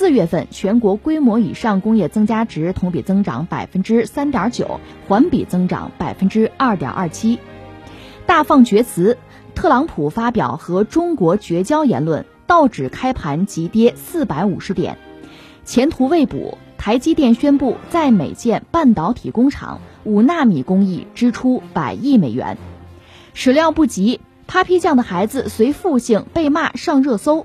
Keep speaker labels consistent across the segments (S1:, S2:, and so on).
S1: 四月份全国规模以上工业增加值同比增长百分之三点九，环比增长百分之二点二七。大放厥词，特朗普发表和中国绝交言论。道指开盘急跌四百五十点，前途未卜。台积电宣布在美建半导体工厂，五纳米工艺支出百亿美元。始料不及，Papi 酱的孩子随父姓被骂上热搜。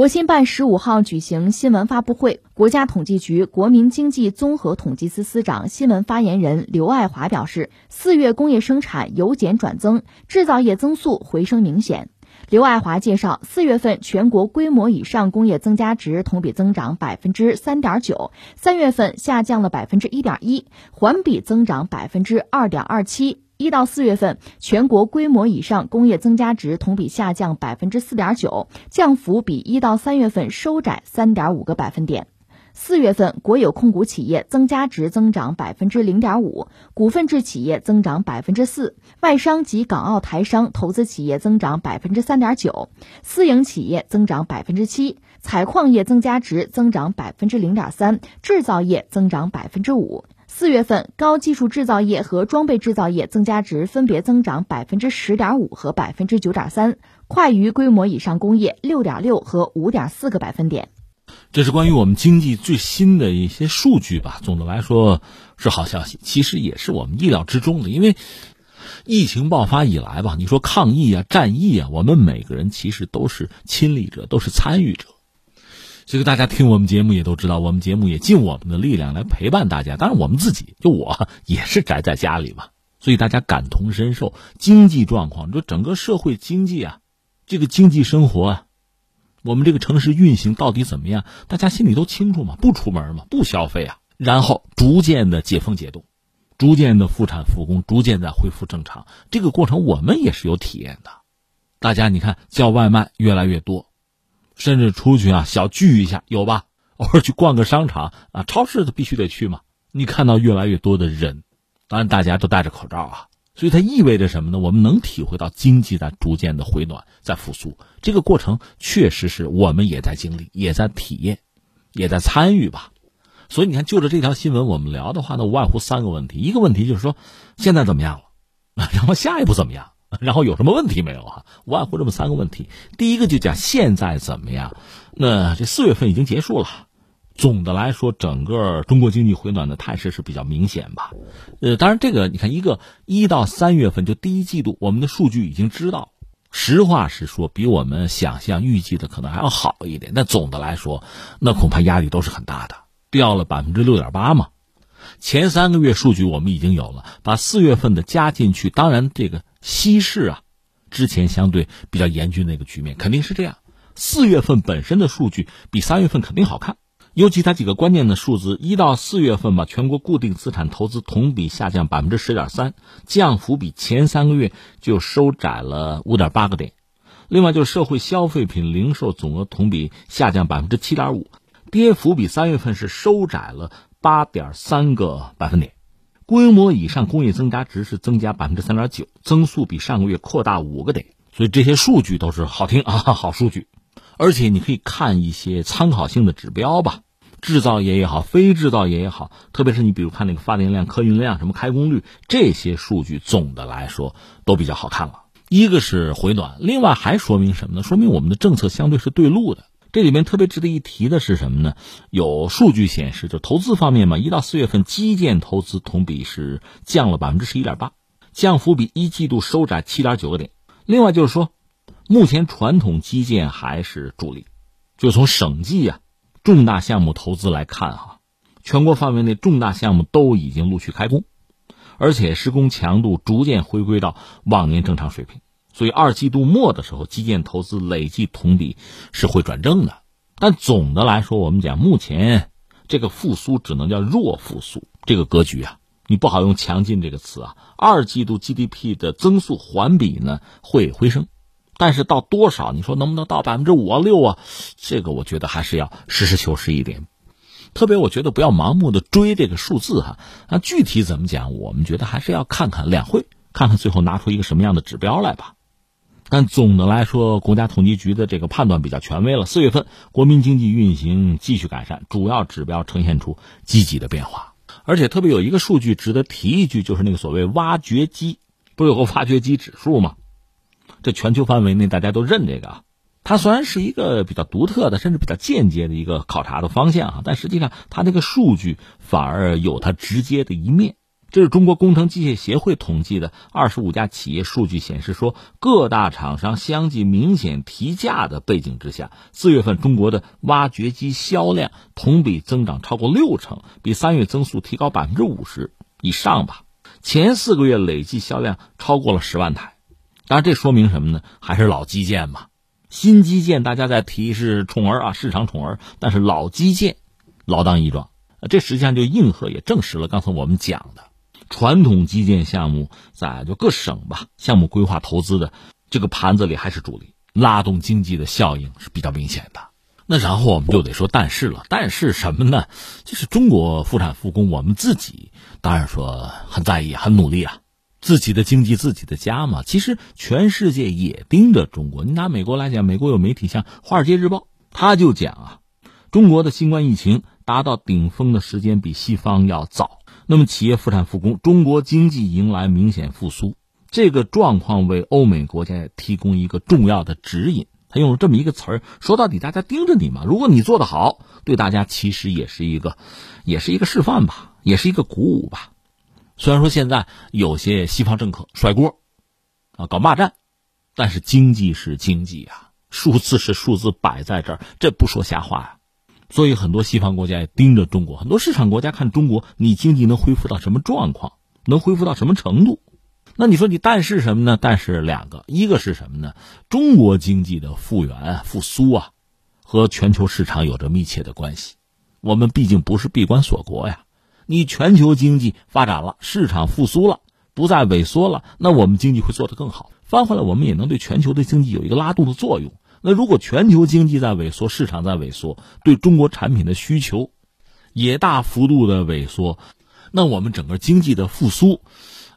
S1: 国新办十五号举行新闻发布会，国家统计局国民经济综合统计司司长、新闻发言人刘爱华表示，四月工业生产由减转增，制造业增速回升明显。刘爱华介绍，四月份全国规模以上工业增加值同比增长百分之三点九，三月份下降了百分之一点一，环比增长百分之二点二七。一到四月份，全国规模以上工业增加值同比下降百分之四点九，降幅比一到三月份收窄三点五个百分点。四月份，国有控股企业增加值增长百分之零点五，股份制企业增长百分之四，外商及港澳台商投资企业增长百分之三点九，私营企业增长百分之七，采矿业增加值增长百分之零点三，制造业增长百分之五。四月份，高技术制造业和装备制造业增加值分别增长百分之十点五和百分之九点三，快于规模以上工业六点六和五点四个百分点。
S2: 这是关于我们经济最新的一些数据吧。总的来说是好消息，其实也是我们意料之中的。因为疫情爆发以来吧，你说抗疫啊、战役啊，我们每个人其实都是亲历者，都是参与者。这个大家听我们节目也都知道，我们节目也尽我们的力量来陪伴大家。当然，我们自己就我也是宅在家里嘛，所以大家感同身受经济状况。你说整个社会经济啊，这个经济生活啊，我们这个城市运行到底怎么样？大家心里都清楚嘛，不出门嘛，不消费啊，然后逐渐的解封解冻，逐渐的复产复工，逐渐的恢复正常。这个过程我们也是有体验的。大家你看，叫外卖越来越多。甚至出去啊，小聚一下有吧？偶尔去逛个商场啊，超市都必须得去嘛。你看到越来越多的人，当然大家都戴着口罩啊，所以它意味着什么呢？我们能体会到经济在逐渐的回暖，在复苏。这个过程确实是我们也在经历，也在体验，也在参与吧。所以你看，就着这条新闻我们聊的话，那无外乎三个问题：一个问题就是说现在怎么样了，然后下一步怎么样？然后有什么问题没有啊？无外乎这么三个问题。第一个就讲现在怎么样？那这四月份已经结束了，总的来说，整个中国经济回暖的态势是比较明显吧。呃，当然这个你看，一个一到三月份就第一季度，我们的数据已经知道，实话实说，比我们想象预计的可能还要好一点。那总的来说，那恐怕压力都是很大的，掉了百分之六点八嘛。前三个月数据我们已经有了，把四月份的加进去，当然这个。稀释啊，之前相对比较严峻的一个局面肯定是这样。四月份本身的数据比三月份肯定好看，尤其它几个关键的数字，一到四月份吧，全国固定资产投资同比下降百分之十点三，降幅比前三个月就收窄了五点八个点。另外就是社会消费品零售总额同比下降百分之七点五，跌幅比三月份是收窄了八点三个百分点。规模以上工业增加值是增加百分之三点九，增速比上个月扩大五个点，所以这些数据都是好听啊，好数据。而且你可以看一些参考性的指标吧，制造业也好，非制造业也好，特别是你比如看那个发电量、客运量、什么开工率这些数据，总的来说都比较好看了。一个是回暖，另外还说明什么呢？说明我们的政策相对是对路的。这里面特别值得一提的是什么呢？有数据显示，就投资方面嘛，一到四月份基建投资同比是降了百分之十一点八，降幅比一季度收窄七点九个点。另外就是说，目前传统基建还是主力，就从省际啊重大项目投资来看哈，全国范围内重大项目都已经陆续开工，而且施工强度逐渐回归到往年正常水平。所以二季度末的时候，基建投资累计同比是会转正的。但总的来说，我们讲目前这个复苏只能叫弱复苏，这个格局啊，你不好用强劲这个词啊。二季度 GDP 的增速环比呢会回升，但是到多少？你说能不能到百分之五啊六啊？这个我觉得还是要实事求是一点。特别我觉得不要盲目的追这个数字哈。那具体怎么讲？我们觉得还是要看看两会，看看最后拿出一个什么样的指标来吧。但总的来说，国家统计局的这个判断比较权威了。四月份国民经济运行继续改善，主要指标呈现出积极的变化。而且特别有一个数据值得提一句，就是那个所谓挖掘机，不是有个挖掘机指数吗？这全球范围内大家都认这个。它虽然是一个比较独特的，甚至比较间接的一个考察的方向啊，但实际上它这个数据反而有它直接的一面。这是中国工程机械协会统计的二十五家企业数据显示，说各大厂商相继明显提价的背景之下，四月份中国的挖掘机销量同比增长超过六成，比三月增速提高百分之五十以上吧。前四个月累计销量超过了十万台。当然，这说明什么呢？还是老基建嘛。新基建大家在提是宠儿啊，市场宠儿，但是老基建老当益壮。这实际上就应和也证实了刚才我们讲的。传统基建项目在就各省吧，项目规划投资的这个盘子里还是主力，拉动经济的效应是比较明显的。那然后我们就得说但是了，但是什么呢？就是中国复产复工，我们自己当然说很在意、很努力啊，自己的经济、自己的家嘛。其实全世界也盯着中国。你拿美国来讲，美国有媒体像《华尔街日报》，他就讲啊，中国的新冠疫情达到顶峰的时间比西方要早。那么，企业复产复工，中国经济迎来明显复苏，这个状况为欧美国家提供一个重要的指引。他用了这么一个词儿，说到底，大家盯着你嘛。如果你做得好，对大家其实也是一个，也是一个示范吧，也是一个鼓舞吧。虽然说现在有些西方政客甩锅，啊，搞骂战，但是经济是经济啊，数字是数字，摆在这儿，这不说瞎话呀。所以很多西方国家也盯着中国，很多市场国家看中国，你经济能恢复到什么状况，能恢复到什么程度？那你说你但是什么呢？但是两个，一个是什么呢？中国经济的复原复苏啊，和全球市场有着密切的关系。我们毕竟不是闭关锁国呀，你全球经济发展了，市场复苏了，不再萎缩了，那我们经济会做得更好。翻回来，我们也能对全球的经济有一个拉动的作用。那如果全球经济在萎缩，市场在萎缩，对中国产品的需求也大幅度的萎缩，那我们整个经济的复苏，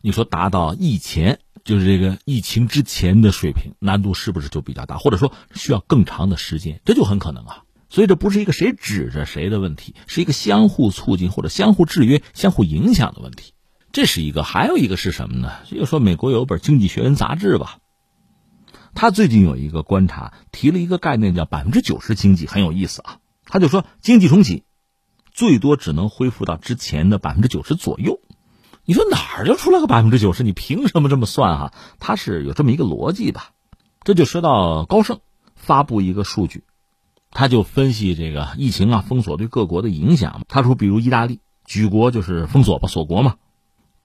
S2: 你说达到疫前就是这个疫情之前的水平，难度是不是就比较大？或者说需要更长的时间？这就很可能啊。所以这不是一个谁指着谁的问题，是一个相互促进或者相互制约、相互影响的问题。这是一个，还有一个是什么呢？就说美国有本《经济学人》杂志吧。他最近有一个观察，提了一个概念，叫百分之九十经济，很有意思啊。他就说，经济重启，最多只能恢复到之前的百分之九十左右。你说哪儿就出来个百分之九十？你凭什么这么算哈？他是有这么一个逻辑吧。这就说到高盛发布一个数据，他就分析这个疫情啊封锁对各国的影响。他说，比如意大利举国就是封锁吧，锁国嘛，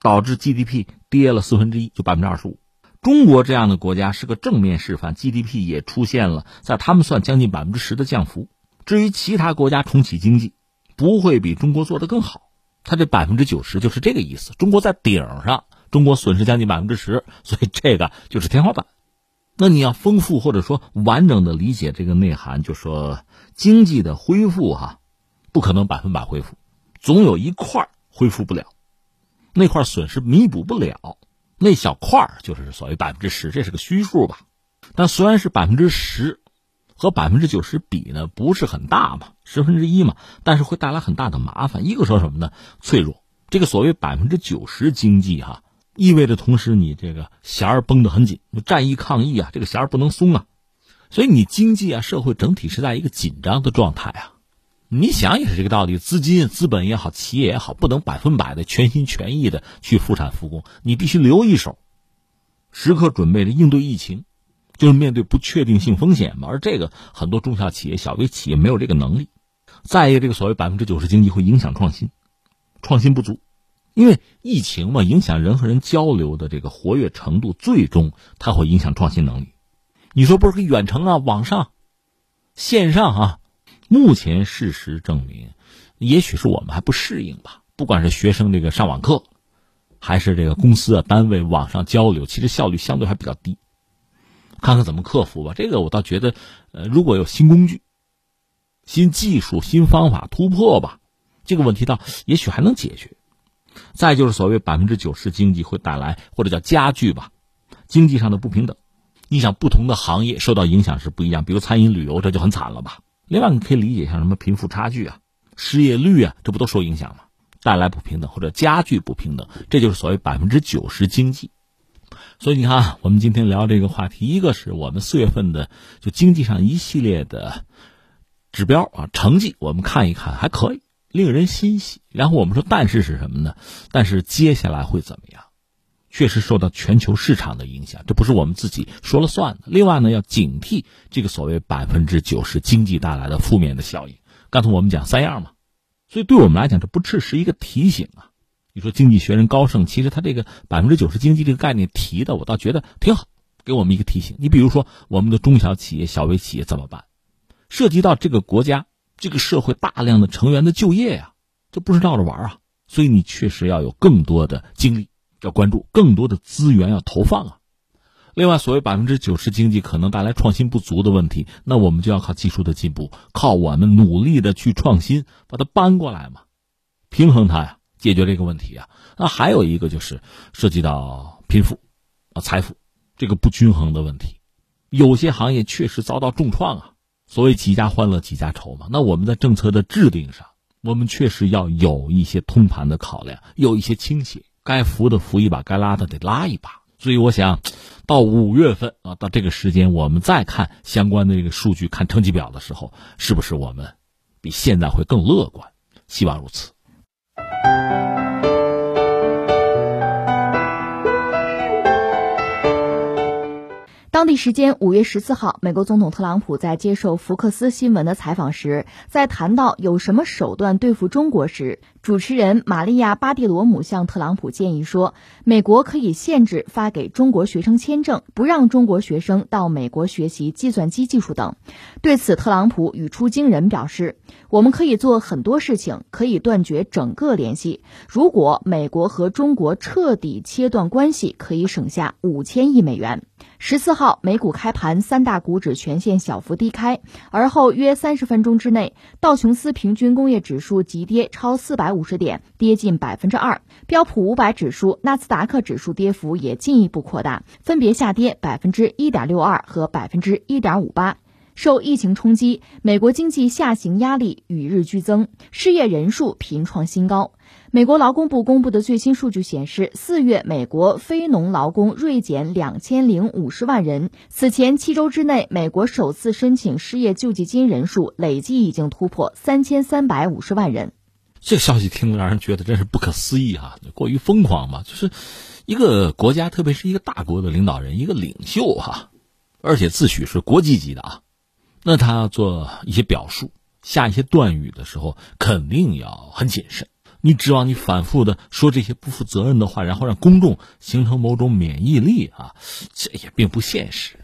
S2: 导致 GDP 跌了四分之一，就百分之二十五。中国这样的国家是个正面示范，GDP 也出现了在他们算将近百分之十的降幅。至于其他国家重启经济，不会比中国做得更好。它这百分之九十就是这个意思。中国在顶上，中国损失将近百分之十，所以这个就是天花板。那你要丰富或者说完整的理解这个内涵，就说经济的恢复哈，不可能百分百恢复，总有一块恢复不了，那块损失弥补不了。那小块儿就是所谓百分之十，这是个虚数吧？但虽然是百分之十，和百分之九十比呢，不是很大嘛，十分之一嘛，但是会带来很大的麻烦。一个说什么呢？脆弱。这个所谓百分之九十经济哈，意味着同时你这个弦儿绷得很紧，战役抗疫啊，这个弦儿不能松啊。所以你经济啊、社会整体是在一个紧张的状态啊。你想也是这个道理，资金、资本也好，企业也好，不能百分百的全心全意的去复产复工，你必须留一手，时刻准备着应对疫情，就是面对不确定性风险嘛。而这个很多中小企业、小微企业没有这个能力。再一个，这个所谓百分之九十经济会影响创新，创新不足，因为疫情嘛，影响人和人交流的这个活跃程度，最终它会影响创新能力。你说不是可以远程啊，网上、线上啊？目前事实证明，也许是我们还不适应吧。不管是学生这个上网课，还是这个公司啊单位网上交流，其实效率相对还比较低。看看怎么克服吧。这个我倒觉得，呃，如果有新工具、新技术、新方法突破吧，这个问题倒也许还能解决。再就是所谓百分之九十经济会带来或者叫加剧吧，经济上的不平等。你想，不同的行业受到影响是不一样，比如餐饮旅游，这就很惨了吧。另外，你可以理解像什么贫富差距啊、失业率啊，这不都受影响吗？带来不平等或者加剧不平等，这就是所谓百分之九十经济。所以你看，我们今天聊这个话题，一个是我们四月份的就经济上一系列的指标啊成绩，我们看一看还可以，令人欣喜。然后我们说，但是是什么呢？但是接下来会怎么样？确实受到全球市场的影响，这不是我们自己说了算的。另外呢，要警惕这个所谓百分之九十经济带来的负面的效应。刚才我们讲三样嘛，所以对我们来讲，这不只是一个提醒啊。你说经济学人高盛，其实他这个百分之九十经济这个概念提的，我倒觉得挺好，给我们一个提醒。你比如说，我们的中小企业、小微企业怎么办？涉及到这个国家、这个社会大量的成员的就业呀，这不是闹着玩啊。所以你确实要有更多的精力。要关注更多的资源要投放啊，另外，所谓百分之九十经济可能带来创新不足的问题，那我们就要靠技术的进步，靠我们努力的去创新，把它搬过来嘛，平衡它呀，解决这个问题啊。那还有一个就是涉及到贫富啊、财富这个不均衡的问题，有些行业确实遭到重创啊。所谓几家欢乐几家愁嘛。那我们在政策的制定上，我们确实要有一些通盘的考量，有一些倾斜。该扶的扶一把，该拉的得拉一把。所以我想，到五月份啊，到这个时间，我们再看相关的这个数据、看成绩表的时候，是不是我们比现在会更乐观？希望如此。
S1: 当地时间五月十四号，美国总统特朗普在接受福克斯新闻的采访时，在谈到有什么手段对付中国时，主持人玛利亚·巴蒂罗姆向特朗普建议说，美国可以限制发给中国学生签证，不让中国学生到美国学习计算机技术等。对此，特朗普语出惊人，表示：“我们可以做很多事情，可以断绝整个联系。如果美国和中国彻底切断关系，可以省下五千亿美元。”十四号，美股开盘，三大股指全线小幅低开，而后约三十分钟之内，道琼斯平均工业指数急跌超四百五十点，跌近百分之二；标普五百指数、纳斯达克指数跌幅也进一步扩大，分别下跌百分之一点六二和百分之一点五八。受疫情冲击，美国经济下行压力与日俱增，失业人数频创新高。美国劳工部公布的最新数据显示，四月美国非农劳工锐减两千零五十万人。此前七周之内，美国首次申请失业救济金人数累计已经突破三千三百五十万人。
S2: 这消息听了让人觉得真是不可思议啊！过于疯狂嘛，就是一个国家，特别是一个大国的领导人，一个领袖哈，而且自诩是国际级的啊，那他做一些表述、下一些断语的时候，肯定要很谨慎。你指望你反复的说这些不负责任的话，然后让公众形成某种免疫力啊，这也并不现实。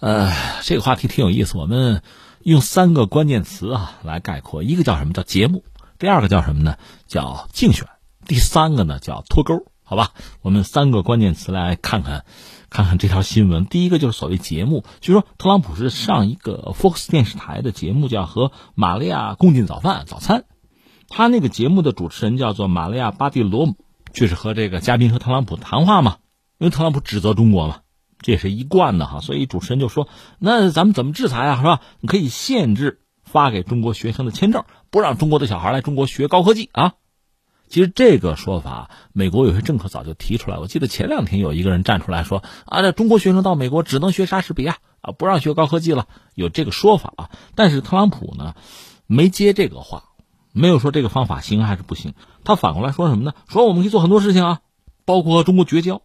S2: 呃，这个话题挺有意思，我们用三个关键词啊来概括：一个叫什么叫节目，第二个叫什么呢？叫竞选，第三个呢叫脱钩。好吧，我们三个关键词来看看，看看这条新闻。第一个就是所谓节目，就说特朗普是上一个 Fox 电视台的节目，叫和玛利亚共进早饭早餐。他那个节目的主持人叫做玛利亚·巴蒂罗姆，就是和这个嘉宾和特朗普谈话嘛。因为特朗普指责中国嘛，这也是一贯的哈，所以主持人就说：“那咱们怎么制裁啊？是吧？你可以限制发给中国学生的签证，不让中国的小孩来中国学高科技啊。”其实这个说法，美国有些政客早就提出来。我记得前两天有一个人站出来说：“啊，这中国学生到美国只能学莎士比亚，啊，不让学高科技了，有这个说法啊。但是特朗普呢，没接这个话，没有说这个方法行还是不行。他反过来说什么呢？说我们可以做很多事情啊，包括和中国绝交。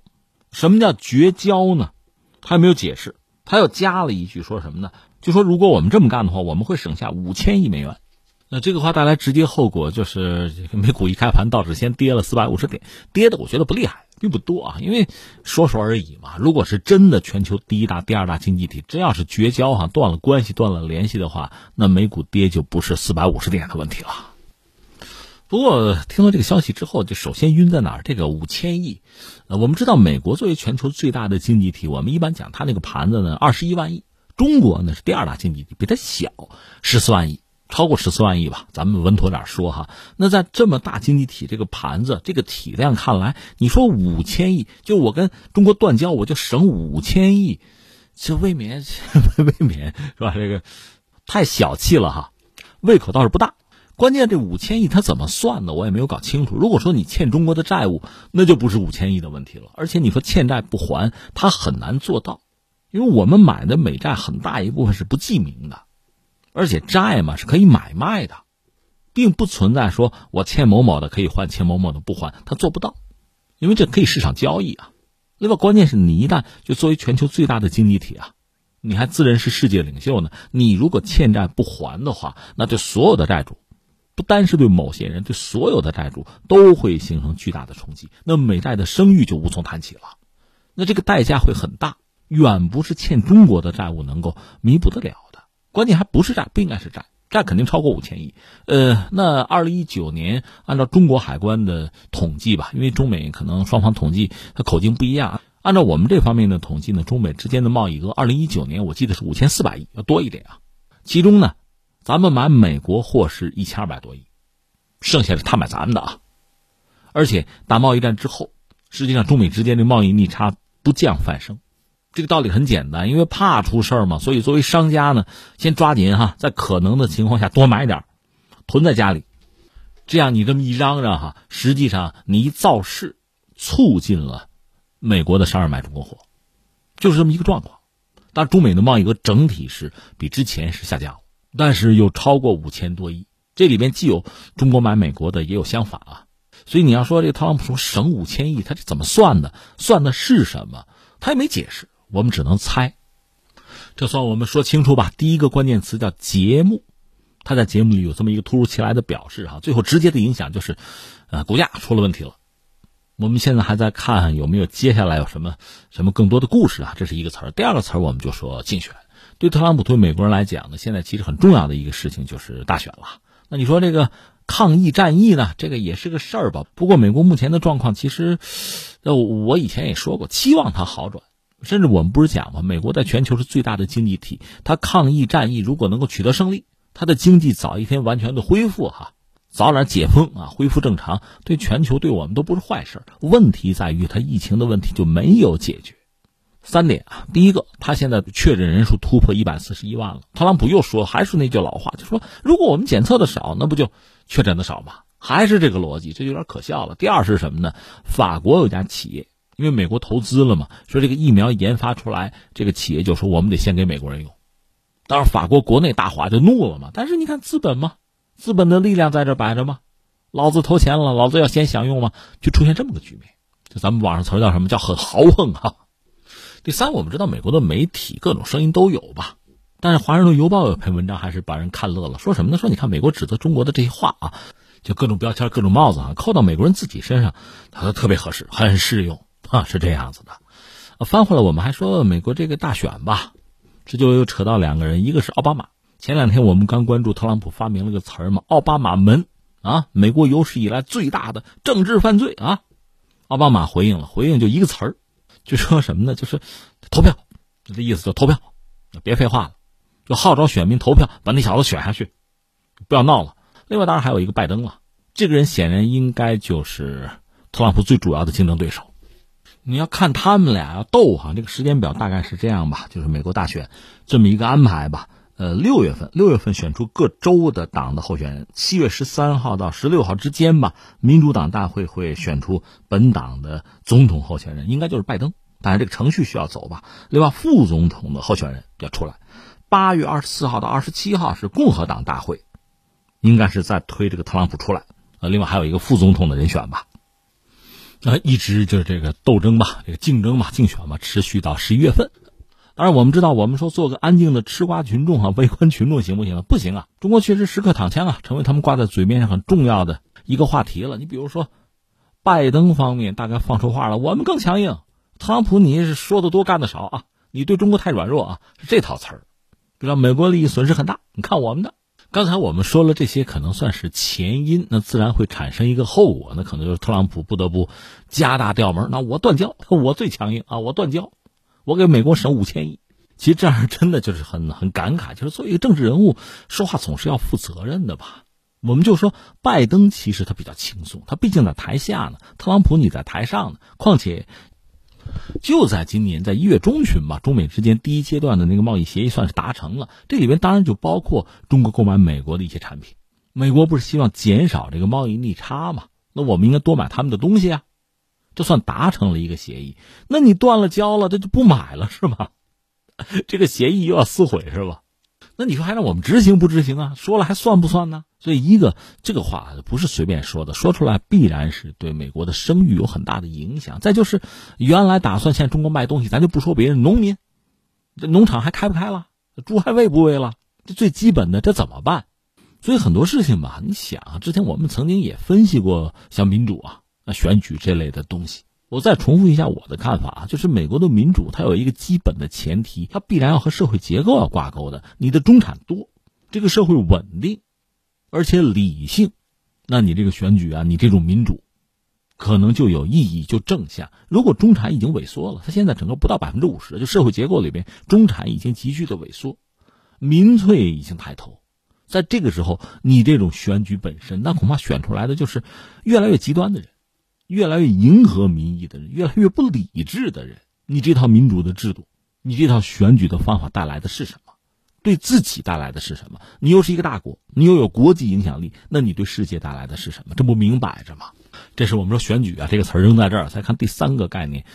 S2: 什么叫绝交呢？他也没有解释，他又加了一句说什么呢？就说如果我们这么干的话，我们会省下五千亿美元。那这个话带来直接后果就是，美股一开盘道指先跌了四百五十点，跌的我觉得不厉害，并不多啊，因为说说而已嘛。如果是真的全球第一大、第二大经济体真要是绝交哈，断了关系、断了联系的话，那美股跌就不是四百五十点的问题了。不过听到这个消息之后，就首先晕在哪儿？这个五千亿，呃，我们知道美国作为全球最大的经济体，我们一般讲它那个盘子呢二十一万亿，中国呢是第二大经济体，比它小十四万亿。超过十四万亿吧，咱们稳妥点说哈。那在这么大经济体这个盘子、这个体量看来，你说五千亿，就我跟中国断交，我就省五千亿，这未免 未免是吧？这个太小气了哈，胃口倒是不大。关键这五千亿它怎么算的，我也没有搞清楚。如果说你欠中国的债务，那就不是五千亿的问题了。而且你说欠债不还，它很难做到，因为我们买的美债很大一部分是不记名的。而且债嘛是可以买卖的，并不存在说我欠某某的可以还，欠某某的不还，他做不到，因为这可以市场交易啊。另外，关键是你一旦就作为全球最大的经济体啊，你还自认是世界领袖呢，你如果欠债不还的话，那对所有的债主，不单是对某些人，对所有的债主都会形成巨大的冲击，那美债的声誉就无从谈起了，那这个代价会很大，远不是欠中国的债务能够弥补得了的。关键还不是债，不应该是债，债肯定超过五千亿。呃，那二零一九年按照中国海关的统计吧，因为中美可能双方统计它口径不一样。按照我们这方面的统计呢，中美之间的贸易额二零一九年我记得是五千四百亿，要多一点啊。其中呢，咱们买美国货是一千二百多亿，剩下的他买咱们的啊。而且打贸易战之后，实际上中美之间的贸易逆差不降反升。这个道理很简单，因为怕出事儿嘛，所以作为商家呢，先抓紧哈，在可能的情况下多买点囤在家里。这样你这么一嚷嚷哈，实际上你一造势，促进了美国的商人买中国货，就是这么一个状况。但中美的贸易额整体是比之前是下降了，但是又超过五千多亿，这里边既有中国买美国的，也有相反啊。所以你要说这特朗普说省五千亿，他是怎么算的？算的是什么？他也没解释。我们只能猜，这算我们说清楚吧。第一个关键词叫节目，他在节目里有这么一个突如其来的表示哈，最后直接的影响就是，呃，股价出了问题了。我们现在还在看有没有接下来有什么什么更多的故事啊，这是一个词儿。第二个词儿我们就说竞选，对特朗普对美国人来讲呢，现在其实很重要的一个事情就是大选了。那你说这个抗疫战役呢，这个也是个事儿吧？不过美国目前的状况其实，呃，我以前也说过，期望它好转。甚至我们不是讲吗？美国在全球是最大的经济体，它抗疫战役如果能够取得胜利，它的经济早一天完全的恢复，哈，早点解封啊，恢复正常，对全球对我们都不是坏事。问题在于它疫情的问题就没有解决。三点啊，第一个，他现在确诊人数突破一百四十一万了。特朗普又说，还是那句老话，就说如果我们检测的少，那不就确诊的少吗？还是这个逻辑，这有点可笑了。第二是什么呢？法国有家企业。因为美国投资了嘛，说这个疫苗研发出来，这个企业就说我们得先给美国人用。当然，法国国内大华就怒了嘛。但是你看资本嘛，资本的力量在这摆着嘛，老子投钱了，老子要先享用嘛，就出现这么个局面。就咱们网上词叫什么叫很豪横哈。第三，我们知道美国的媒体各种声音都有吧，但是《华盛顿邮报》有篇文章还是把人看乐了，说什么呢？说你看美国指责中国的这些话啊，就各种标签、各种帽子啊，扣到美国人自己身上，他说特别合适，很适用。啊，是这样子的，翻回来我们还说美国这个大选吧，这就又扯到两个人，一个是奥巴马。前两天我们刚关注特朗普发明了个词儿嘛，奥巴马门啊，美国有史以来最大的政治犯罪啊。奥巴马回应了，回应就一个词儿，就说什么呢？就是投票，这意思就投票，别废话了，就号召选民投票，把那小子选下去，不要闹了。另外当然还有一个拜登了，这个人显然应该就是特朗普最主要的竞争对手。你要看他们俩要斗哈，这个时间表大概是这样吧，就是美国大选这么一个安排吧。呃，六月份，六月份选出各州的党的候选人，七月十三号到十六号之间吧，民主党大会会选出本党的总统候选人，应该就是拜登。但是这个程序需要走吧。另外，副总统的候选人要出来。八月二十四号到二十七号是共和党大会，应该是在推这个特朗普出来。呃，另外还有一个副总统的人选吧。呃，一直就是这个斗争吧，这个竞争吧，竞选吧，持续到十一月份。当然，我们知道，我们说做个安静的吃瓜群众啊，围观群众行不行？不行啊！中国确实时刻躺枪啊，成为他们挂在嘴边上很重要的一个话题了。你比如说，拜登方面大概放出话了，我们更强硬。特朗普，你是说的多，干的少啊！你对中国太软弱啊，是这套词儿。知道美国利益损失很大，你看我们的。刚才我们说了这些，可能算是前因，那自然会产生一个后果，那可能就是特朗普不得不加大调门。那我断交，我最强硬啊！我断交，我给美国省五千亿。其实这样真的就是很很感慨，就是作为一个政治人物，说话总是要负责任的吧。我们就说拜登其实他比较轻松，他毕竟在台下呢，特朗普你在台上呢。况且。就在今年，在一月中旬吧，中美之间第一阶段的那个贸易协议算是达成了。这里边当然就包括中国购买美国的一些产品。美国不是希望减少这个贸易逆差吗？那我们应该多买他们的东西啊。就算达成了一个协议。那你断了交了，这就不买了是吧？这个协议又要撕毁是吧？那你说还让我们执行不执行啊？说了还算不算呢？所以一个这个话不是随便说的，说出来必然是对美国的声誉有很大的影响。再就是原来打算向中国卖东西，咱就不说别人，农民这农场还开不开了？猪还喂不喂了？这最基本的这怎么办？所以很多事情吧，你想，之前我们曾经也分析过像民主啊、那选举这类的东西。我再重复一下我的看法啊，就是美国的民主它有一个基本的前提，它必然要和社会结构要挂钩的。你的中产多，这个社会稳定，而且理性，那你这个选举啊，你这种民主，可能就有意义，就正向。如果中产已经萎缩了，它现在整个不到百分之五十，就社会结构里边，中产已经急剧的萎缩，民粹已经抬头，在这个时候，你这种选举本身，那恐怕选出来的就是越来越极端的人。越来越迎合民意的人，越来越不理智的人，你这套民主的制度，你这套选举的方法带来的是什么？对自己带来的是什么？你又是一个大国，你又有国际影响力，那你对世界带来的是什么？这不明摆着吗？这是我们说选举啊，这个词儿扔在这儿。再看第三个概念，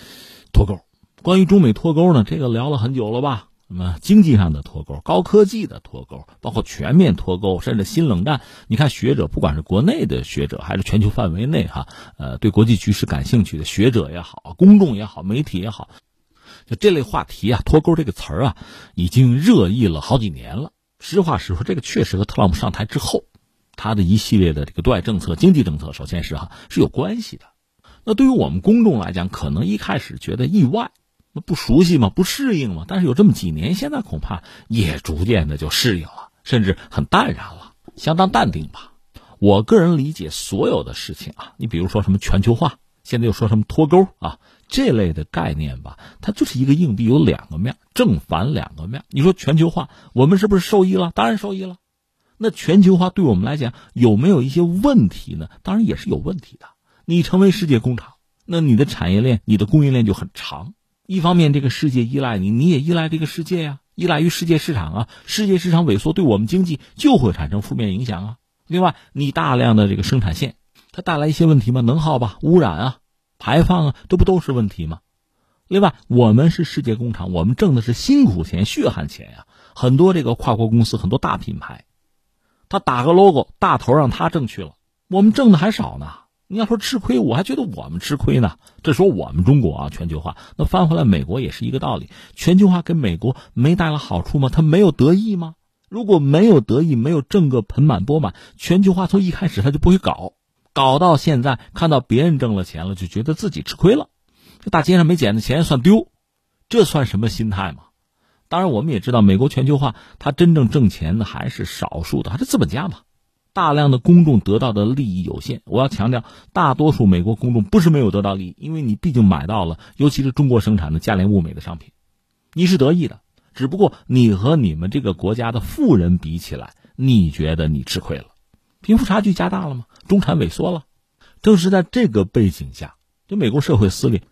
S2: 脱钩。关于中美脱钩呢，这个聊了很久了吧？什么经济上的脱钩、高科技的脱钩，包括全面脱钩，甚至新冷战。你看学者，不管是国内的学者，还是全球范围内哈，呃，对国际局势感兴趣的学者也好，公众也好，媒体也好，就这类话题啊，脱钩这个词儿啊，已经热议了好几年了。实话实说，这个确实和特朗普上台之后，他的一系列的这个对外政策、经济政策，首先是哈是有关系的。那对于我们公众来讲，可能一开始觉得意外。那不熟悉吗？不适应吗？但是有这么几年，现在恐怕也逐渐的就适应了，甚至很淡然了，相当淡定吧。我个人理解，所有的事情啊，你比如说什么全球化，现在又说什么脱钩啊，这类的概念吧，它就是一个硬币，有两个面，正反两个面。你说全球化，我们是不是受益了？当然受益了。那全球化对我们来讲有没有一些问题呢？当然也是有问题的。你成为世界工厂，那你的产业链、你的供应链就很长。一方面，这个世界依赖你，你也依赖这个世界呀，依赖于世界市场啊。世界市场萎缩，对我们经济就会产生负面影响啊。另外，你大量的这个生产线，它带来一些问题吗？能耗吧，污染啊，排放啊，这不都是问题吗？另外，我们是世界工厂，我们挣的是辛苦钱、血汗钱呀。很多这个跨国公司，很多大品牌，他打个 logo，大头让他挣去了，我们挣的还少呢。你要说吃亏，我还觉得我们吃亏呢。这说我们中国啊，全球化，那翻回来美国也是一个道理。全球化给美国没带来好处吗？他没有得益吗？如果没有得益，没有挣个盆满钵满，全球化从一开始他就不会搞，搞到现在看到别人挣了钱了，就觉得自己吃亏了。这大街上没捡的钱算丢，这算什么心态嘛？当然，我们也知道，美国全球化它真正挣钱的还是少数的，还是资本家嘛。大量的公众得到的利益有限，我要强调，大多数美国公众不是没有得到利益，因为你毕竟买到了，尤其是中国生产的价廉物美的商品，你是得益的。只不过你和你们这个国家的富人比起来，你觉得你吃亏了，贫富差距加大了吗？中产萎缩了，正是在这个背景下，就美国社会撕裂。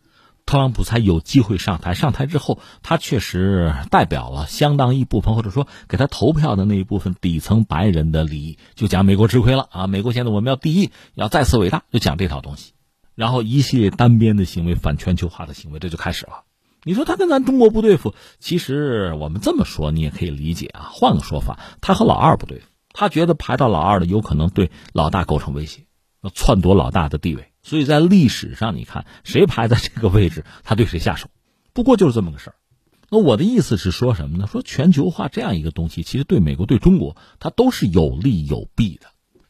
S2: 特朗普才有机会上台。上台之后，他确实代表了相当一部分，或者说给他投票的那一部分底层白人的利益。就讲美国吃亏了啊！美国现在我们要第一，要再次伟大，就讲这套东西。然后一系列单边的行为、反全球化的行为，这就开始了。你说他跟咱中国不对付，其实我们这么说你也可以理解啊。换个说法，他和老二不对付，他觉得排到老二的有可能对老大构成威胁，要篡夺老大的地位。所以在历史上，你看谁排在这个位置，他对谁下手。不过就是这么个事儿。那我的意思是说什么呢？说全球化这样一个东西，其实对美国、对中国，它都是有利有弊的。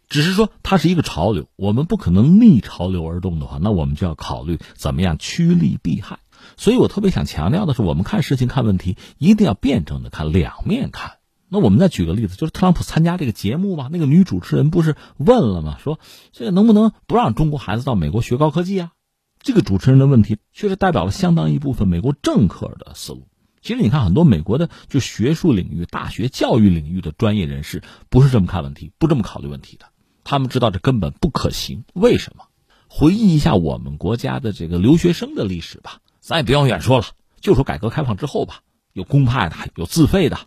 S2: 只是说它是一个潮流，我们不可能逆潮流而动的话，那我们就要考虑怎么样趋利避害。所以我特别想强调的是，我们看事情、看问题，一定要辩证的看，两面看。那我们再举个例子，就是特朗普参加这个节目嘛，那个女主持人不是问了吗？说这个能不能不让中国孩子到美国学高科技啊？这个主持人的问题，确实代表了相当一部分美国政客的思路。其实你看，很多美国的就学术领域、大学教育领域的专业人士，不是这么看问题，不这么考虑问题的。他们知道这根本不可行。为什么？回忆一下我们国家的这个留学生的历史吧。咱也不往远说了，就说改革开放之后吧，有公派的，有自费的。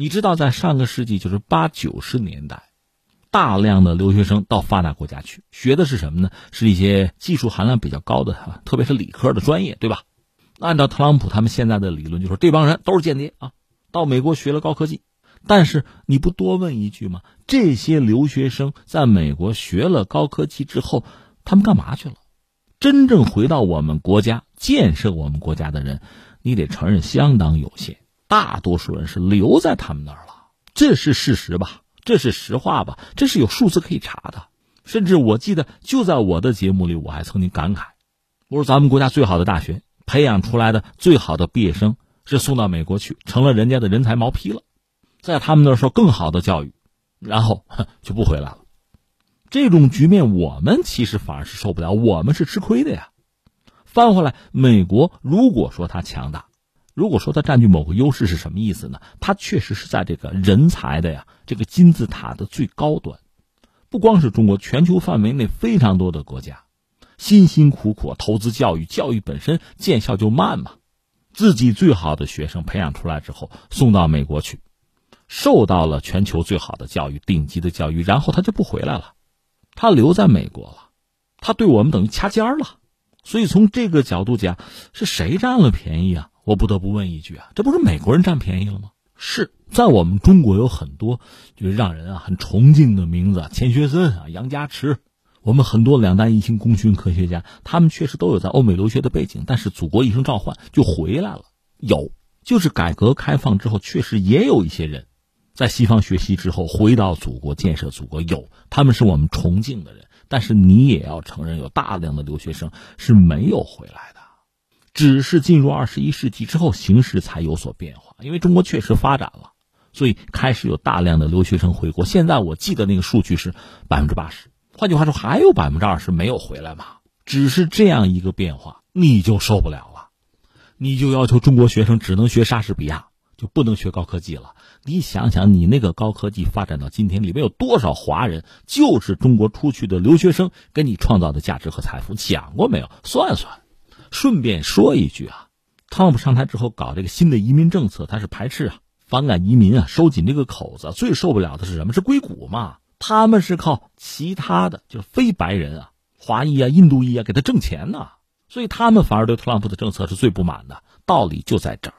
S2: 你知道，在上个世纪就是八九十年代，大量的留学生到发达国家去学的是什么呢？是一些技术含量比较高的，特别是理科的专业，对吧？按照特朗普他们现在的理论，就说这帮人都是间谍啊，到美国学了高科技。但是你不多问一句吗？这些留学生在美国学了高科技之后，他们干嘛去了？真正回到我们国家建设我们国家的人，你得承认相当有限。大多数人是留在他们那儿了，这是事实吧？这是实话吧？这是有数字可以查的。甚至我记得就在我的节目里，我还曾经感慨：我说咱们国家最好的大学培养出来的最好的毕业生是送到美国去，成了人家的人才毛坯了，在他们那儿受更好的教育，然后就不回来了。这种局面，我们其实反而是受不了，我们是吃亏的呀。翻回来，美国如果说它强大，如果说它占据某个优势，是什么意思呢？它确实是在这个人才的呀这个金字塔的最高端。不光是中国，全球范围内非常多的国家，辛辛苦苦投资教育，教育本身见效就慢嘛。自己最好的学生培养出来之后，送到美国去，受到了全球最好的教育、顶级的教育，然后他就不回来了。他留在美国了，他对我们等于掐尖儿了，所以从这个角度讲，是谁占了便宜啊？我不得不问一句啊，这不是美国人占便宜了吗？是在我们中国有很多就是让人啊很崇敬的名字，钱学森啊、杨家池，我们很多两弹一星功勋科学家，他们确实都有在欧美留学的背景，但是祖国一声召唤就回来了。有，就是改革开放之后，确实也有一些人。在西方学习之后，回到祖国建设祖国，有他们是我们崇敬的人，但是你也要承认，有大量的留学生是没有回来的，只是进入二十一世纪之后，形势才有所变化。因为中国确实发展了，所以开始有大量的留学生回国。现在我记得那个数据是百分之八十，换句话说，还有百分之二十没有回来嘛？只是这样一个变化，你就受不了了，你就要求中国学生只能学莎士比亚，就不能学高科技了。你想想，你那个高科技发展到今天，里面有多少华人就是中国出去的留学生给你创造的价值和财富？想过没有？算算。顺便说一句啊，特朗普上台之后搞这个新的移民政策，他是排斥啊，反感移民啊，收紧这个口子。最受不了的是什么？是硅谷嘛？他们是靠其他的，就是非白人啊，华裔啊、印度裔啊，给他挣钱呢。所以他们反而对特朗普的政策是最不满的。道理就在这儿。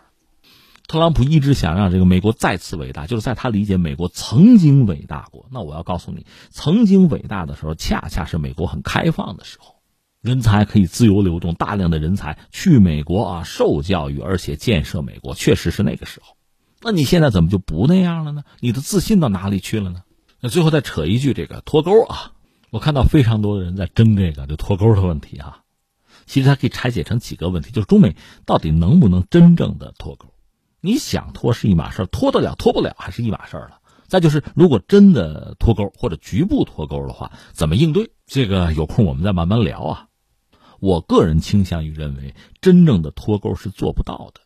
S2: 特朗普一直想让这个美国再次伟大，就是在他理解美国曾经伟大过。那我要告诉你，曾经伟大的时候，恰恰是美国很开放的时候，人才可以自由流动，大量的人才去美国啊受教育，而且建设美国，确实是那个时候。那你现在怎么就不那样了呢？你的自信到哪里去了呢？那最后再扯一句，这个脱钩啊，我看到非常多的人在争这个就脱钩的问题啊。其实它可以拆解成几个问题，就是中美到底能不能真正的脱钩？你想脱是一码事脱得了脱不了还是一码事了。再就是，如果真的脱钩或者局部脱钩的话，怎么应对？这个有空我们再慢慢聊啊。我个人倾向于认为，真正的脱钩是做不到的，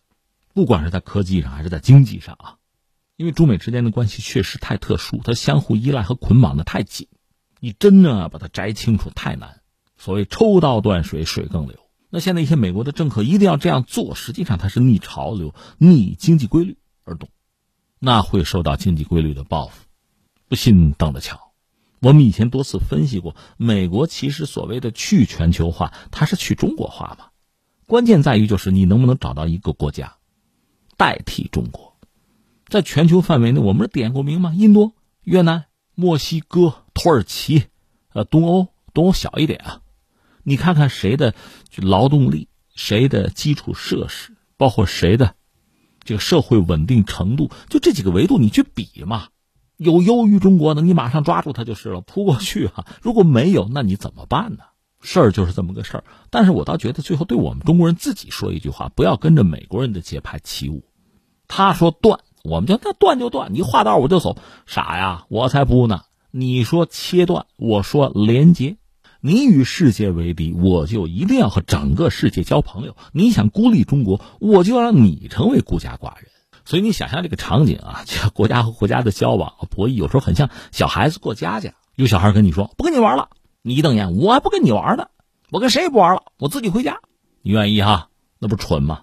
S2: 不管是在科技上还是在经济上啊，因为中美之间的关系确实太特殊，它相互依赖和捆绑的太紧，你真正要把它摘清楚太难。所谓抽刀断水，水更流。那现在一些美国的政客一定要这样做，实际上他是逆潮流、逆经济规律而动，那会受到经济规律的报复。不信等着瞧。我们以前多次分析过，美国其实所谓的去全球化，它是去中国化嘛。关键在于就是你能不能找到一个国家代替中国，在全球范围内，我们点过名吗？印度、越南、墨西哥、土耳其，呃，东欧，东欧小一点啊。你看看谁的劳动力，谁的基础设施，包括谁的这个社会稳定程度，就这几个维度你去比嘛。有优于中国的，你马上抓住他就是了，扑过去哈。如果没有，那你怎么办呢？事儿就是这么个事儿。但是我倒觉得，最后对我们中国人自己说一句话：不要跟着美国人的节拍起舞。他说断，我们就那断就断，你划道我就走，傻呀，我才不呢。你说切断，我说连接。你与世界为敌，我就一定要和整个世界交朋友。你想孤立中国，我就让你成为孤家寡人。所以你想象这个场景啊，这国家和国家的交往博弈，有时候很像小孩子过家家。有小孩跟你说不跟你玩了，你一瞪眼，我还不跟你玩呢，我跟谁也不玩了，我自己回家。你愿意哈？那不蠢吗？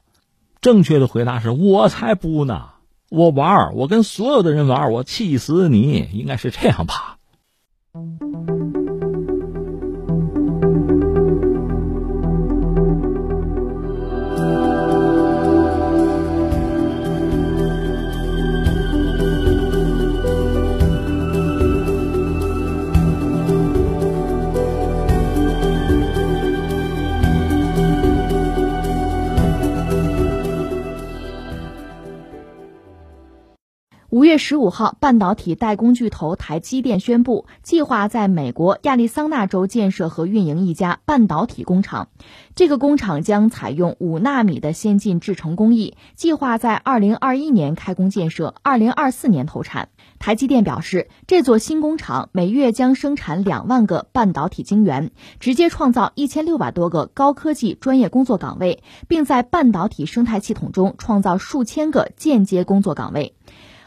S2: 正确的回答是我才不呢，我玩，我跟所有的人玩，我气死你，应该是这样吧。
S1: 五月十五号，半导体代工巨头台积电宣布，计划在美国亚利桑那州建设和运营一家半导体工厂。这个工厂将采用五纳米的先进制程工艺，计划在二零二一年开工建设，二零二四年投产。台积电表示，这座新工厂每月将生产两万个半导体晶圆，直接创造一千六百多个高科技专业工作岗位，并在半导体生态系统中创造数千个间接工作岗位。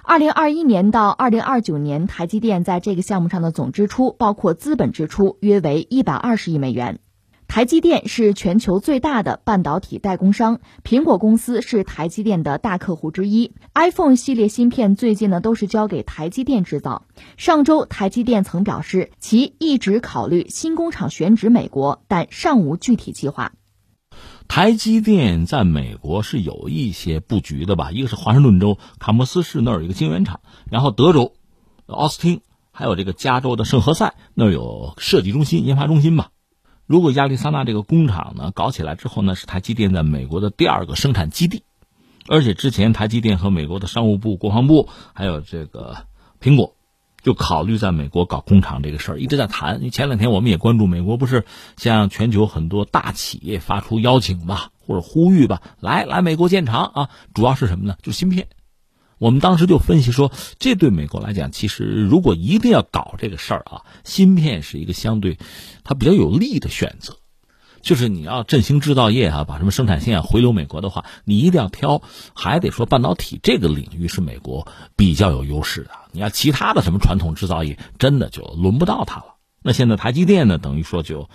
S1: 二零二一年到二零二九年，台积电在这个项目上的总支出，包括资本支出，约为一百二十亿美元。台积电是全球最大的半导体代工商，苹果公司是台积电的大客户之一。iPhone 系列芯片最近呢都是交给台积电制造。上周，台积电曾表示，其一直考虑新工厂选址美国，但尚无具体计划。
S2: 台积电在美国是有一些布局的吧？一个是华盛顿州卡莫斯市那儿有一个晶圆厂，然后德州奥斯汀，还有这个加州的圣何塞那儿有设计中心、研发中心吧。如果亚利桑那这个工厂呢搞起来之后呢，是台积电在美国的第二个生产基地，而且之前台积电和美国的商务部、国防部还有这个苹果。就考虑在美国搞工厂这个事儿，一直在谈。因为前两天我们也关注，美国不是向全球很多大企业发出邀请吧，或者呼吁吧，来来美国建厂啊。主要是什么呢？就是芯片。我们当时就分析说，这对美国来讲，其实如果一定要搞这个事儿啊，芯片是一个相对它比较有利的选择。就是你要振兴制造业啊，把什么生产线啊回流美国的话，你一定要挑，还得说半导体这个领域是美国比较有优势的。你要其他的什么传统制造业，真的就轮不到它了。那现在台积电呢，等于说就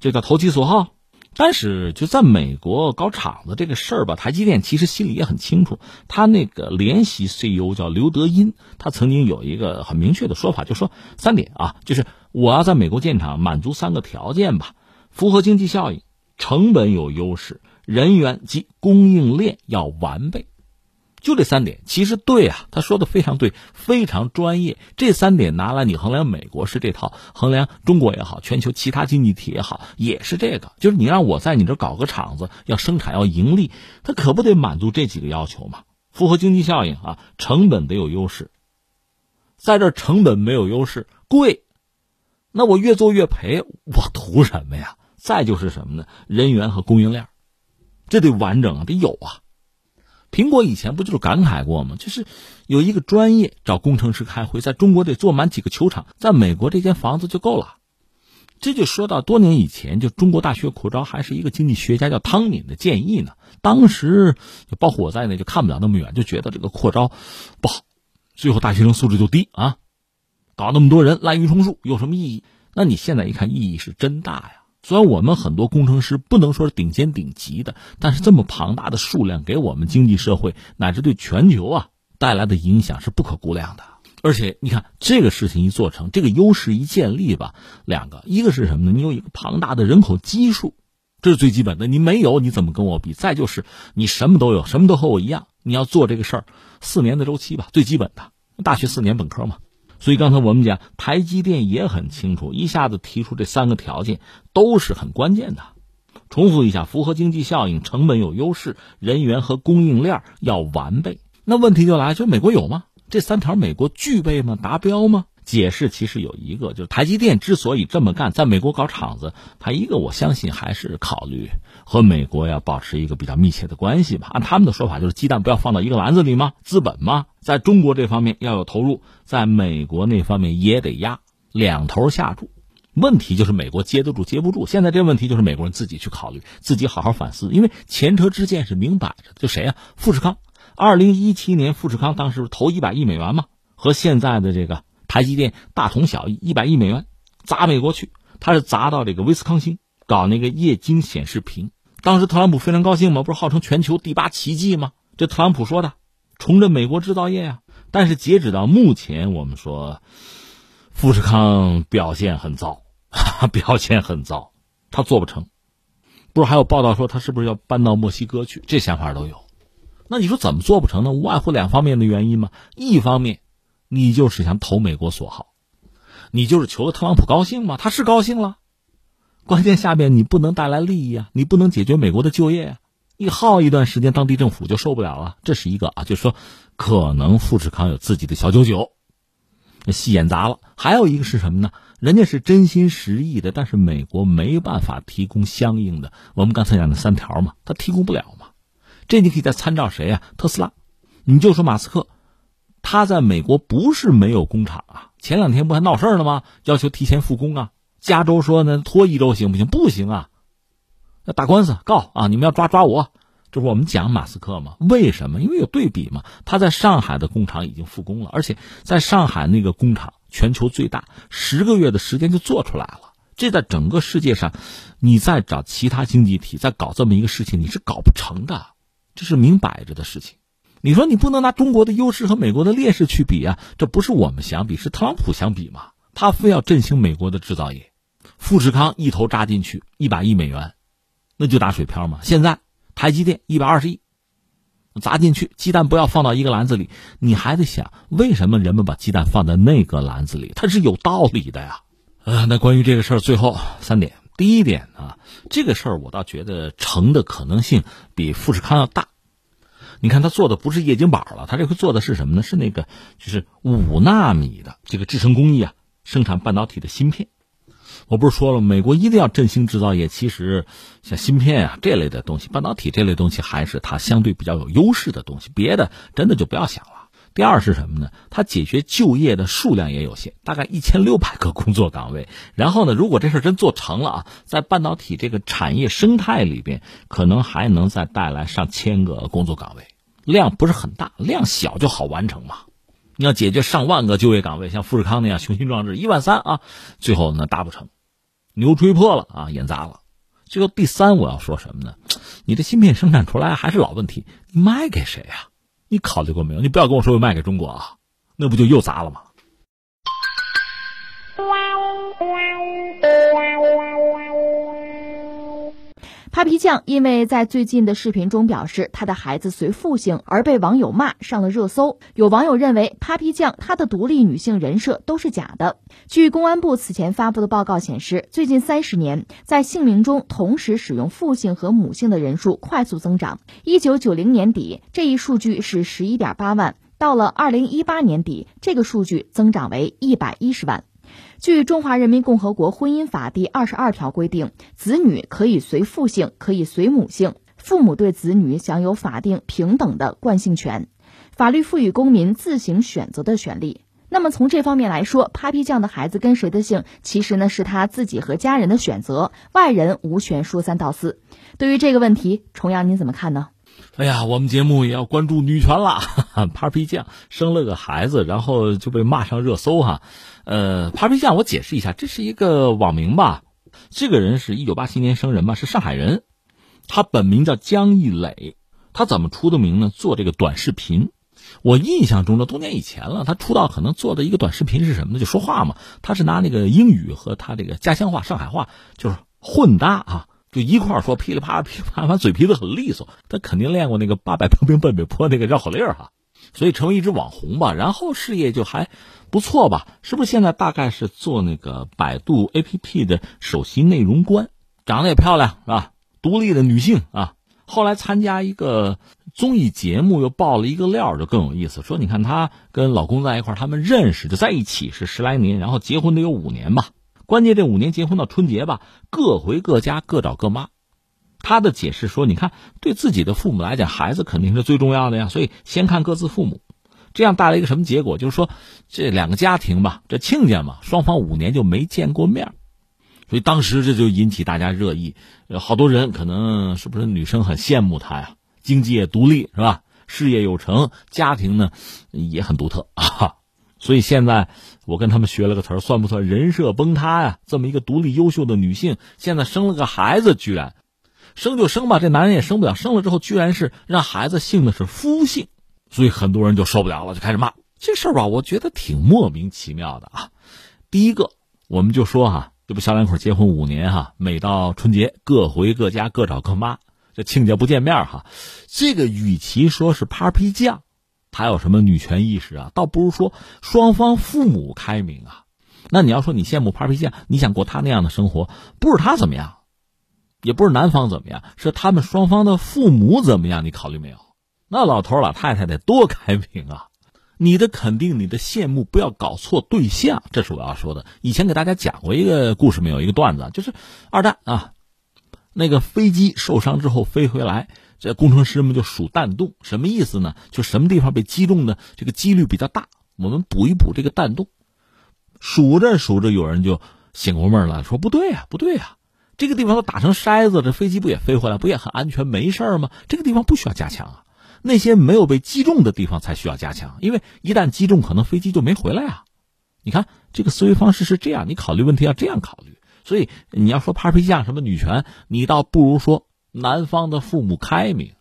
S2: 这叫投其所好。但是就在美国搞厂子这个事儿吧，台积电其实心里也很清楚。他那个联席 CEO 叫刘德音，他曾经有一个很明确的说法，就说三点啊，就是我要在美国建厂，满足三个条件吧。符合经济效益，成本有优势，人员及供应链要完备，就这三点，其实对啊，他说的非常对，非常专业。这三点拿来你衡量美国是这套，衡量中国也好，全球其他经济体也好，也是这个。就是你让我在你这搞个厂子，要生产要盈利，他可不得满足这几个要求嘛？符合经济效应啊，成本得有优势，在这成本没有优势，贵，那我越做越赔，我图什么呀？再就是什么呢？人员和供应链，这得完整啊，得有啊。苹果以前不就是感慨过吗？就是有一个专业找工程师开会，在中国得做满几个球场，在美国这间房子就够了。这就说到多年以前，就中国大学扩招还是一个经济学家叫汤敏的建议呢。当时就包括我在内，就看不了那么远，就觉得这个扩招不好，最后大学生素质就低啊，搞那么多人滥竽充数有什么意义？那你现在一看，意义是真大呀。虽然我们很多工程师不能说是顶尖顶级的，但是这么庞大的数量给我们经济社会乃至对全球啊带来的影响是不可估量的。而且你看这个事情一做成，这个优势一建立吧，两个，一个是什么呢？你有一个庞大的人口基数，这是最基本的。你没有，你怎么跟我比？再就是你什么都有，什么都和我一样，你要做这个事儿，四年的周期吧，最基本的，大学四年本科嘛。所以刚才我们讲，台积电也很清楚，一下子提出这三个条件都是很关键的。重复一下：符合经济效应、成本有优势、人员和供应链要完备。那问题就来，就美国有吗？这三条美国具备吗？达标吗？解释其实有一个，就是台积电之所以这么干，在美国搞厂子，它一个我相信还是考虑和美国要保持一个比较密切的关系吧。按他们的说法，就是鸡蛋不要放到一个篮子里吗？资本吗？在中国这方面要有投入，在美国那方面也得压，两头下注。问题就是美国接得住接不住。现在这问题就是美国人自己去考虑，自己好好反思，因为前车之鉴是明摆着。就谁呀？富士康。二零一七年，富士康当时投一百亿美元嘛，和现在的这个台积电大同小异，一百亿美元砸美国去，他是砸到这个威斯康星搞那个液晶显示屏。当时特朗普非常高兴嘛，不是号称全球第八奇迹吗？这特朗普说的，重振美国制造业啊。但是截止到目前，我们说富士康表现很糟，表现很糟，他做不成。不是还有报道说他是不是要搬到墨西哥去？这想法都有。那你说怎么做不成呢？无外乎两方面的原因嘛。一方面，你就是想投美国所好，你就是求特朗普高兴嘛。他是高兴了，关键下面你不能带来利益啊，你不能解决美国的就业啊。一耗一段时间，当地政府就受不了了。这是一个啊，就是说，可能富士康有自己的小九九，戏演砸了。还有一个是什么呢？人家是真心实意的，但是美国没办法提供相应的，我们刚才讲的三条嘛，他提供不了嘛。这你可以再参照谁啊？特斯拉，你就说马斯克，他在美国不是没有工厂啊。前两天不还闹事儿了吗？要求提前复工啊。加州说呢，拖一周行不行？不行啊，要打官司告啊！你们要抓抓我。这不我们讲马斯克吗？为什么？因为有对比嘛。他在上海的工厂已经复工了，而且在上海那个工厂全球最大，十个月的时间就做出来了。这在整个世界上，你再找其他经济体再搞这么一个事情，你是搞不成的。这是明摆着的事情，你说你不能拿中国的优势和美国的劣势去比啊？这不是我们想比，是特朗普想比嘛？他非要振兴美国的制造业，富士康一头扎进去一百亿美元，那就打水漂嘛。现在台积电一百二十亿砸进去，鸡蛋不要放到一个篮子里，你还得想为什么人们把鸡蛋放在那个篮子里？它是有道理的呀。呃，那关于这个事儿，最后三点。第一点啊，这个事儿我倒觉得成的可能性比富士康要大。你看他做的不是液晶板了，他这回做的是什么呢？是那个就是五纳米的这个制程工艺啊，生产半导体的芯片。我不是说了，美国一定要振兴制造业，其实像芯片啊这类的东西，半导体这类东西还是它相对比较有优势的东西，别的真的就不要想了。第二是什么呢？它解决就业的数量也有限，大概一千六百个工作岗位。然后呢，如果这事真做成了啊，在半导体这个产业生态里边，可能还能再带来上千个工作岗位，量不是很大，量小就好完成嘛。你要解决上万个就业岗位，像富士康那样雄心壮志，一万三啊，最后呢达不成，牛吹破了啊，眼砸了。最后第三我要说什么呢？你的芯片生产出来还是老问题，你卖给谁呀？你考虑过没有？你不要跟我说卖给中国啊，那不就又砸了吗
S1: ？Papi 酱因为在最近的视频中表示他的孩子随父姓而被网友骂上了热搜。有网友认为 Papi 酱她的独立女性人设都是假的。据公安部此前发布的报告显示，最近三十年在姓名中同时使用父姓和母姓的人数快速增长。一九九零年底这一数据是十一点八万，到了二零一八年底，这个数据增长为一百一十万。据《中华人民共和国婚姻法》第二十二条规定，子女可以随父姓，可以随母姓，父母对子女享有法定平等的惯性权，法律赋予公民自行选择的权利。那么从这方面来说，Papi 酱的孩子跟谁的姓，其实呢是他自己和家人的选择，外人无权说三道四。对于这个问题，重阳您怎么看呢？
S2: 哎呀，我们节目也要关注女权了。Papi 酱生了个孩子，然后就被骂上热搜哈。呃，Papi 酱，我解释一下，这是一个网名吧。这个人是一九八七年生人吧，是上海人。他本名叫江一磊。他怎么出的名呢？做这个短视频。我印象中的多年以前了，他出道可能做的一个短视频是什么呢？就说话嘛。他是拿那个英语和他这个家乡话上海话就是混搭啊。就一块儿说噼里啪啦噼里啪啦，嘴皮子很利索，他肯定练过那个八百标兵奔北坡那个绕口令哈，所以成为一只网红吧，然后事业就还不错吧？是不是现在大概是做那个百度 APP 的首席内容官，长得也漂亮是吧？独立的女性啊，后来参加一个综艺节目，又爆了一个料，就更有意思。说你看她跟老公在一块儿，他们认识就在一起是十来年，然后结婚得有五年吧。关键这五年结婚到春节吧，各回各家，各找各妈。他的解释说，你看对自己的父母来讲，孩子肯定是最重要的呀，所以先看各自父母。这样带来一个什么结果？就是说这两个家庭吧，这亲家嘛，双方五年就没见过面。所以当时这就引起大家热议，好多人可能是不是女生很羡慕他呀？经济也独立是吧？事业有成，家庭呢也很独特啊。所以现在我跟他们学了个词儿，算不算人设崩塌呀？这么一个独立优秀的女性，现在生了个孩子，居然生就生吧，这男人也生不了。生了之后，居然是让孩子姓的是夫姓，所以很多人就受不了了，就开始骂这事儿吧。我觉得挺莫名其妙的啊。第一个，我们就说哈。这不小两口结婚五年哈，每到春节各回各家各找各妈，这亲家不见面哈。这个与其说是 Papi 酱，他有什么女权意识啊？倒不如说双方父母开明啊。那你要说你羡慕 Papi 酱，你想过他那样的生活，不是他怎么样，也不是男方怎么样，是他们双方的父母怎么样？你考虑没有？那老头老太太得多开明啊！你的肯定，你的羡慕，不要搞错对象，这是我要说的。以前给大家讲过一个故事，没有一个段子，就是二战啊，那个飞机受伤之后飞回来，这工程师们就数弹洞，什么意思呢？就什么地方被击中的这个几率比较大，我们补一补这个弹洞。数着数着，有人就醒过味了，说不对呀，不对呀，这个地方都打成筛子，这飞机不也飞回来，不也很安全，没事吗？这个地方不需要加强啊。那些没有被击中的地方才需要加强，因为一旦击中，可能飞机就没回来啊。你看这个思维方式是这样，你考虑问题要这样考虑。所以你要说 Papi 酱什么女权，你倒不如说男方的父母开明，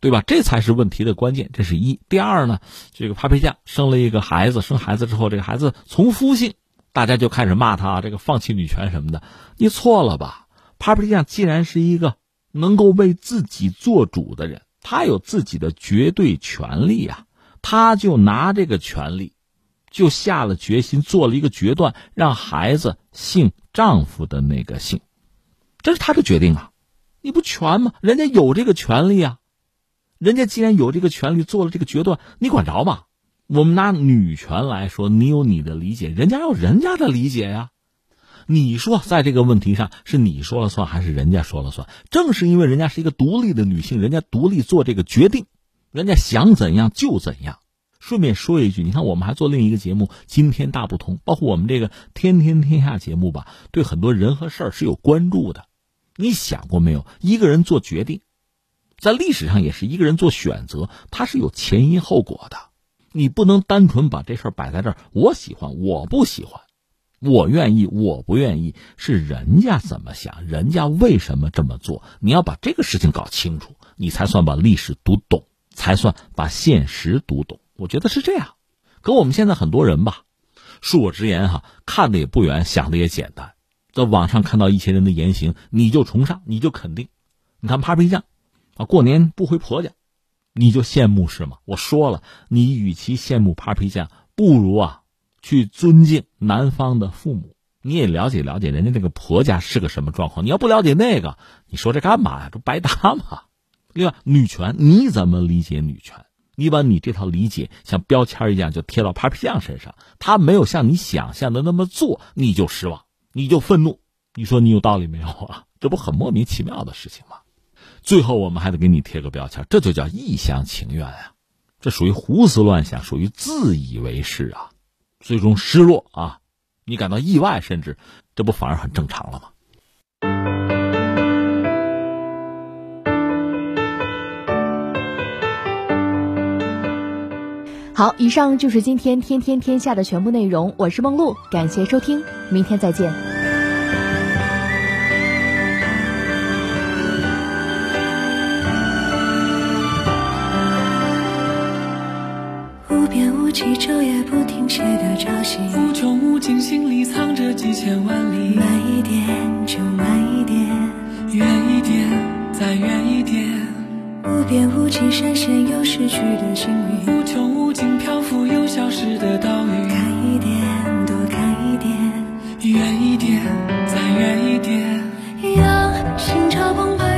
S2: 对吧？这才是问题的关键。这是一。第二呢，这个 Papi 酱生了一个孩子，生孩子之后，这个孩子从夫姓，大家就开始骂他这个放弃女权什么的。你错了吧？Papi 酱既然是一个能够为自己做主的人。他有自己的绝对权利啊，他就拿这个权利，就下了决心，做了一个决断，让孩子姓丈夫的那个姓，这是他的决定啊，你不全吗？人家有这个权利啊，人家既然有这个权利，做了这个决断，你管着吗？我们拿女权来说，你有你的理解，人家有人家的理解呀。你说，在这个问题上是你说了算还是人家说了算？正是因为人家是一个独立的女性，人家独立做这个决定，人家想怎样就怎样。顺便说一句，你看我们还做另一个节目《今天大不同》，包括我们这个《天天天下》节目吧，对很多人和事儿是有关注的。你想过没有？一个人做决定，在历史上也是一个人做选择，他是有前因后果的。你不能单纯把这事儿摆在这儿，我喜欢，我不喜欢。我愿意，我不愿意，是人家怎么想，人家为什么这么做？你要把这个事情搞清楚，你才算把历史读懂，才算把现实读懂。我觉得是这样。可我们现在很多人吧，恕我直言哈，看的也不远，想的也简单，在网上看到一些人的言行，你就崇尚，你就肯定。你看 Papi 酱啊，过年不回婆家，你就羡慕是吗？我说了，你与其羡慕 Papi 酱，不如啊。去尊敬男方的父母，你也了解了解人家那个婆家是个什么状况。你要不了解那个，你说这干嘛呀？这白搭嘛。另外，女权你怎么理解女权？你把你这套理解像标签一样就贴到 Papi 酱身上，他没有像你想象的那么做，你就失望，你就愤怒。你说你有道理没有啊？这不很莫名其妙的事情吗？最后我们还得给你贴个标签，这就叫一厢情愿啊，这属于胡思乱想，属于自以为是啊。最终失落啊，你感到意外，甚至这不反而很正常了吗？
S1: 好，以上就是今天天天天下的全部内容。我是梦露，感谢收听，明天再见。
S3: 昼夜不停歇的朝夕，无穷无尽，心里藏着几千万里。慢一点，就慢一点，愿意。无边无际闪现又失去的幸运，
S4: 无穷无尽漂浮又消失的岛屿。
S3: 看一点，多看一点，
S4: 远一点，再远一点，
S3: 让心潮澎湃。